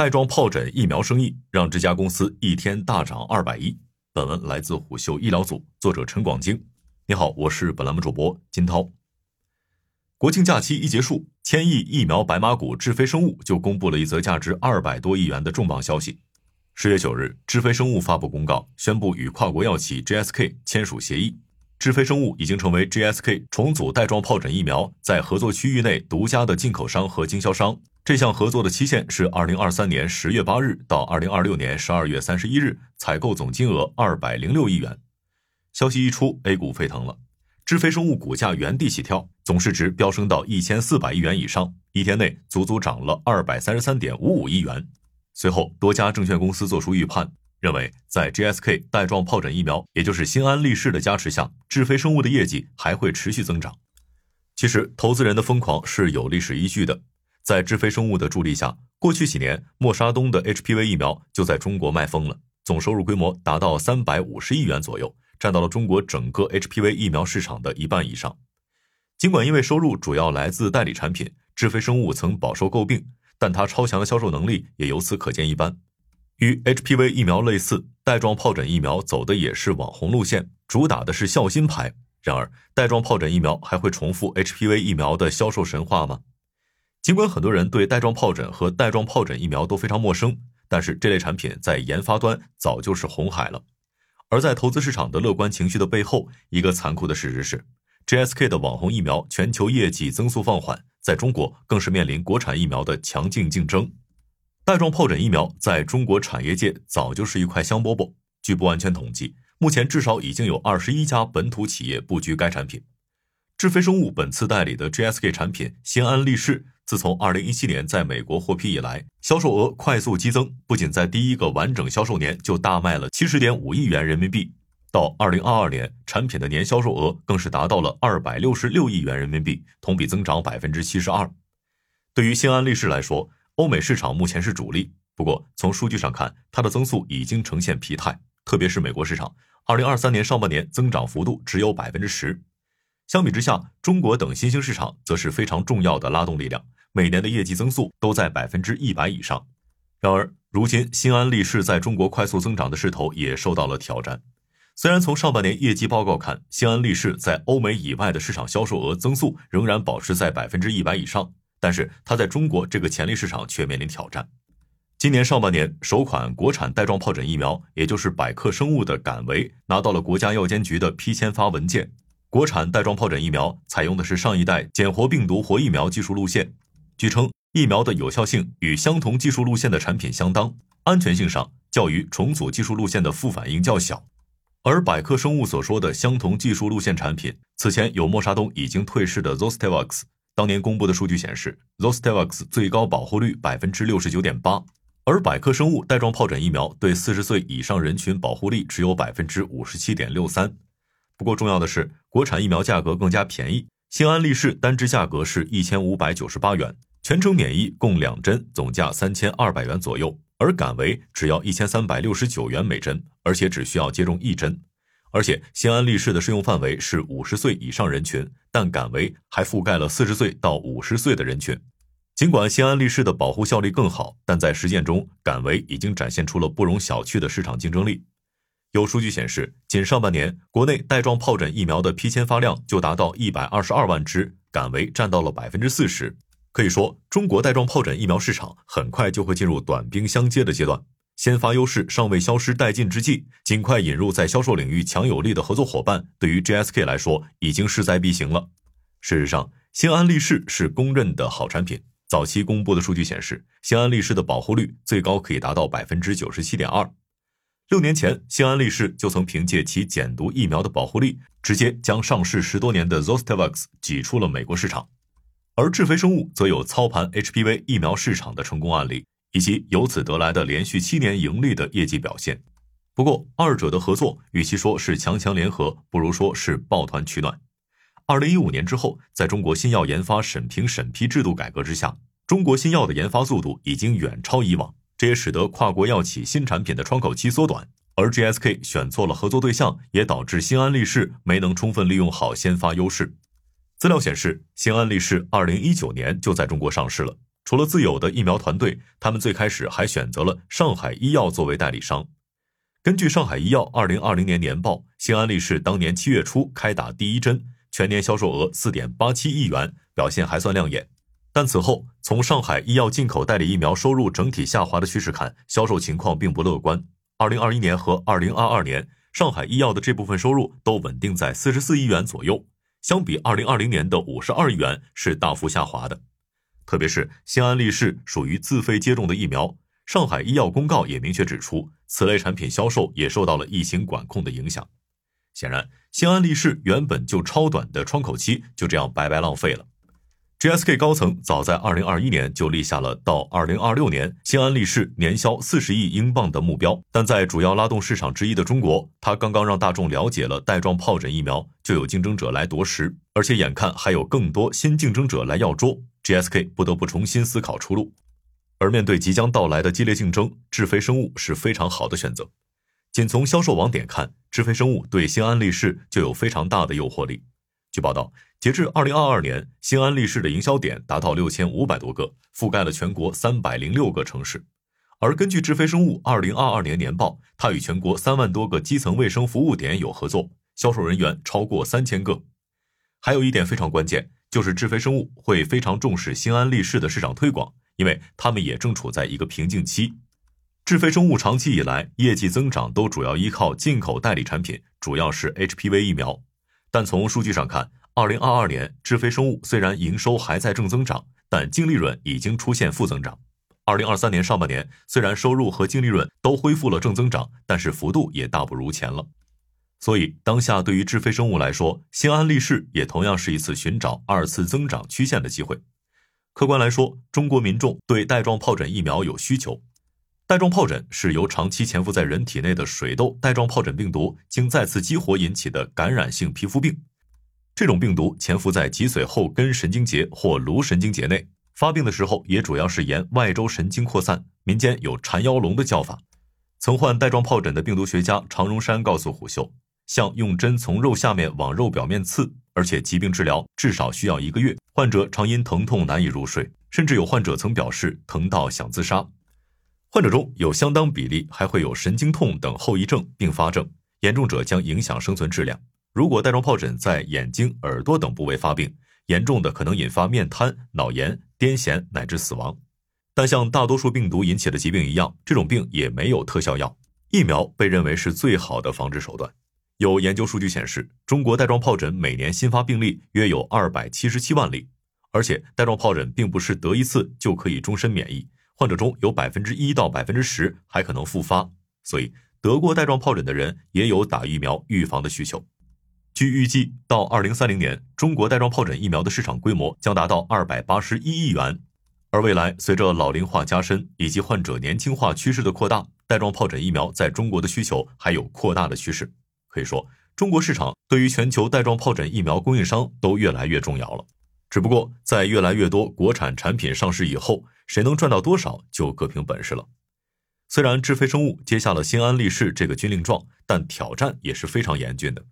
带状疱疹疫苗生意让这家公司一天大涨二百亿。本文来自虎嗅医疗组，作者陈广京。你好，我是本栏目主播金涛。国庆假期一结束，千亿疫苗白马股智飞生物就公布了一则价值二百多亿元的重磅消息。十月九日，智飞生物发布公告，宣布与跨国药企 GSK 签署协议。智飞生物已经成为 GSK 重组带状疱疹疫苗在合作区域内独家的进口商和经销商。这项合作的期限是二零二三年十月八日到二零二六年十二月三十一日，采购总金额二百零六亿元。消息一出，A 股沸腾了，智飞生物股价原地起跳，总市值飙升到一千四百亿元以上，一天内足足涨了二百三十三点五五亿元。随后，多家证券公司做出预判。认为，在 GSK 带状疱疹疫苗，也就是新安利仕的加持下，智飞生物的业绩还会持续增长。其实，投资人的疯狂是有历史依据的。在智飞生物的助力下，过去几年，默沙东的 HPV 疫苗就在中国卖疯了，总收入规模达到三百五十亿元左右，占到了中国整个 HPV 疫苗市场的一半以上。尽管因为收入主要来自代理产品，智飞生物曾饱受诟病，但它超强的销售能力也由此可见一斑。与 HPV 疫苗类似，带状疱疹疫苗走的也是网红路线，主打的是孝心牌。然而，带状疱疹疫苗还会重复 HPV 疫苗的销售神话吗？尽管很多人对带状疱疹和带状疱疹疫苗都非常陌生，但是这类产品在研发端早就是红海了。而在投资市场的乐观情绪的背后，一个残酷的事实是，GSK 的网红疫苗全球业绩增速放缓，在中国更是面临国产疫苗的强劲竞争。带状疱疹疫苗在中国产业界早就是一块香饽饽。据不完全统计，目前至少已经有二十一家本土企业布局该产品。智飞生物本次代理的 GSK 产品新安利仕，自从二零一七年在美国获批以来，销售额快速激增，不仅在第一个完整销售年就大卖了七十点五亿元人民币，到二零二二年，产品的年销售额更是达到了二百六十六亿元人民币，同比增长百分之七十二。对于新安利仕来说，欧美市场目前是主力，不过从数据上看，它的增速已经呈现疲态，特别是美国市场，二零二三年上半年增长幅度只有百分之十。相比之下，中国等新兴市场则是非常重要的拉动力量，每年的业绩增速都在百分之一百以上。然而，如今新安利仕在中国快速增长的势头也受到了挑战。虽然从上半年业绩报告看，新安利仕在欧美以外的市场销售额增速仍然保持在百分之一百以上。但是它在中国这个潜力市场却面临挑战。今年上半年，首款国产带状疱疹疫苗，也就是百克生物的敢为，拿到了国家药监局的批签发文件。国产带状疱疹疫苗采用的是上一代减活病毒活疫苗技术路线，据称疫苗的有效性与相同技术路线的产品相当，安全性上较于重组技术路线的副反应较小。而百克生物所说的相同技术路线产品，此前有默沙东已经退市的 Zostavax。当年公布的数据显示，Zostavax 最高保护率百分之六十九点八，而百克生物带状疱疹疫苗对四十岁以上人群保护力只有百分之五十七点六三。不过重要的是，国产疫苗价格更加便宜，新安利仕单支价格是一千五百九十八元，全程免疫共两针，总价三千二百元左右，而敢为只要一千三百六十九元每针，而且只需要接种一针。而且，新安利仕的适用范围是五十岁以上人群，但敢为还覆盖了四十岁到五十岁的人群。尽管新安利仕的保护效力更好，但在实践中，敢为已经展现出了不容小觑的市场竞争力。有数据显示，仅上半年，国内带状疱疹疫苗的批签发量就达到一百二十二万支，敢为占到了百分之四十。可以说，中国带状疱疹疫苗市场很快就会进入短兵相接的阶段。先发优势尚未消失殆尽之际，尽快引入在销售领域强有力的合作伙伴，对于 GSK 来说已经势在必行了。事实上，新安利仕是公认的好产品。早期公布的数据显示，新安利仕的保护率最高可以达到百分之九十七点二。六年前，新安利仕就曾凭借其减毒疫苗的保护力，直接将上市十多年的 Zostavax 挤出了美国市场。而智飞生物则有操盘 HPV 疫苗市场的成功案例。以及由此得来的连续七年盈利的业绩表现。不过，二者的合作与其说是强强联合，不如说是抱团取暖。二零一五年之后，在中国新药研发审评审批制度改革之下，中国新药的研发速度已经远超以往，这也使得跨国药企新产品的窗口期缩短。而 GSK 选错了合作对象，也导致新安利仕没能充分利用好先发优势。资料显示，新安利是二零一九年就在中国上市了。除了自有的疫苗团队，他们最开始还选择了上海医药作为代理商。根据上海医药二零二零年年报，新安利是当年七月初开打第一针，全年销售额四点八七亿元，表现还算亮眼。但此后，从上海医药进口代理疫苗收入整体下滑的趋势看，销售情况并不乐观。二零二一年和二零二二年，上海医药的这部分收入都稳定在四十四亿元左右，相比二零二零年的五十二亿元是大幅下滑的。特别是新安利市属于自费接种的疫苗，上海医药公告也明确指出，此类产品销售也受到了疫情管控的影响。显然，新安利市原本就超短的窗口期就这样白白浪费了。GSK 高层早在2021年就立下了到2026年新安利仕年销40亿英镑的目标，但在主要拉动市场之一的中国，它刚刚让大众了解了带状疱疹疫苗，就有竞争者来夺食，而且眼看还有更多新竞争者来要捉，GSK 不得不重新思考出路。而面对即将到来的激烈竞争，智飞生物是非常好的选择。仅从销售网点看，智飞生物对新安利仕就有非常大的诱惑力。据报道。截至二零二二年，新安利仕的营销点达到六千五百多个，覆盖了全国三百零六个城市。而根据智飞生物二零二二年年报，它与全国三万多个基层卫生服务点有合作，销售人员超过三千个。还有一点非常关键，就是智飞生物会非常重视新安利仕的市场推广，因为他们也正处在一个瓶颈期。智飞生物长期以来业绩增长都主要依靠进口代理产品，主要是 HPV 疫苗，但从数据上看。二零二二年，智飞生物虽然营收还在正增长，但净利润已经出现负增长。二零二三年上半年，虽然收入和净利润都恢复了正增长，但是幅度也大不如前了。所以，当下对于智飞生物来说，新安利仕也同样是一次寻找二次增长曲线的机会。客观来说，中国民众对带状疱疹疫苗有需求。带状疱疹是由长期潜伏在人体内的水痘带状疱疹病毒经再次激活引起的感染性皮肤病。这种病毒潜伏在脊髓后根神经节或颅神经节内，发病的时候也主要是沿外周神经扩散。民间有“缠腰龙”的叫法。曾患带状疱疹的病毒学家常荣山告诉虎嗅，像用针从肉下面往肉表面刺，而且疾病治疗至少需要一个月，患者常因疼痛难以入睡，甚至有患者曾表示疼到想自杀。患者中有相当比例还会有神经痛等后遗症并发症，严重者将影响生存质量。如果带状疱疹在眼睛、耳朵等部位发病，严重的可能引发面瘫、脑炎、癫痫乃至死亡。但像大多数病毒引起的疾病一样，这种病也没有特效药，疫苗被认为是最好的防治手段。有研究数据显示，中国带状疱疹每年新发病例约有二百七十七万例，而且带状疱疹并不是得一次就可以终身免疫，患者中有百分之一到百分之十还可能复发，所以得过带状疱疹的人也有打疫苗预防的需求。据预计，到二零三零年，中国带状疱疹疫苗的市场规模将达到二百八十一亿元。而未来，随着老龄化加深以及患者年轻化趋势的扩大，带状疱疹疫苗在中国的需求还有扩大的趋势。可以说，中国市场对于全球带状疱疹疫苗供应商都越来越重要了。只不过，在越来越多国产产品上市以后，谁能赚到多少，就各凭本事了。虽然智飞生物接下了新安利仕这个军令状，但挑战也是非常严峻的。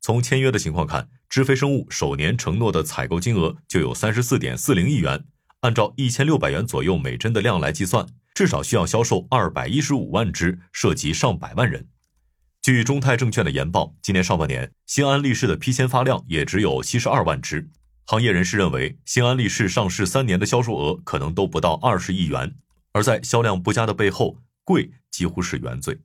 从签约的情况看，智飞生物首年承诺的采购金额就有三十四点四零亿元，按照一千六百元左右每针的量来计算，至少需要销售二百一十五万支，涉及上百万人。据中泰证券的研报，今年上半年新安利仕的批签发量也只有七十二万支。行业人士认为，新安利仕上市三年的销售额可能都不到二十亿元，而在销量不佳的背后，贵几乎是原罪。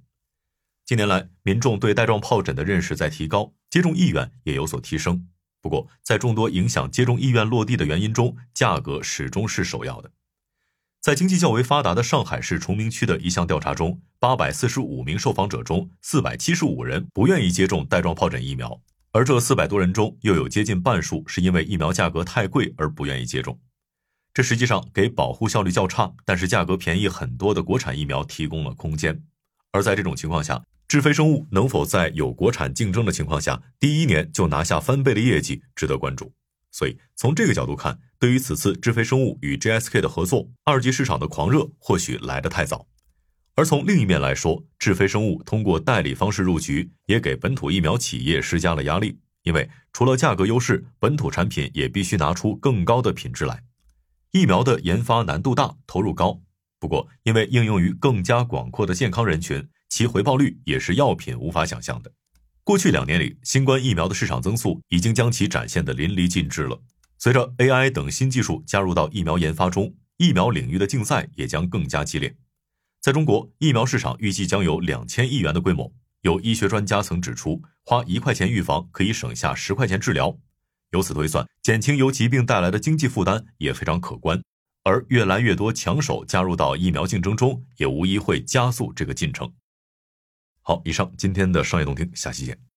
近年来，民众对带状疱疹的认识在提高，接种意愿也有所提升。不过，在众多影响接种意愿落地的原因中，价格始终是首要的。在经济较为发达的上海市崇明区的一项调查中，八百四十五名受访者中，四百七十五人不愿意接种带状疱疹疫苗，而这四百多人中，又有接近半数是因为疫苗价格太贵而不愿意接种。这实际上给保护效率较差，但是价格便宜很多的国产疫苗提供了空间。而在这种情况下，智飞生物能否在有国产竞争的情况下，第一年就拿下翻倍的业绩，值得关注。所以从这个角度看，对于此次智飞生物与 GSK 的合作，二级市场的狂热或许来得太早。而从另一面来说，智飞生物通过代理方式入局，也给本土疫苗企业施加了压力，因为除了价格优势，本土产品也必须拿出更高的品质来。疫苗的研发难度大，投入高。不过，因为应用于更加广阔的健康人群，其回报率也是药品无法想象的。过去两年里，新冠疫苗的市场增速已经将其展现的淋漓尽致了。随着 AI 等新技术加入到疫苗研发中，疫苗领域的竞赛也将更加激烈。在中国，疫苗市场预计将有两千亿元的规模。有医学专家曾指出，花一块钱预防可以省下十块钱治疗。由此推算，减轻由疾病带来的经济负担也非常可观。而越来越多强手加入到疫苗竞争中，也无疑会加速这个进程。好，以上今天的商业动听，下期见。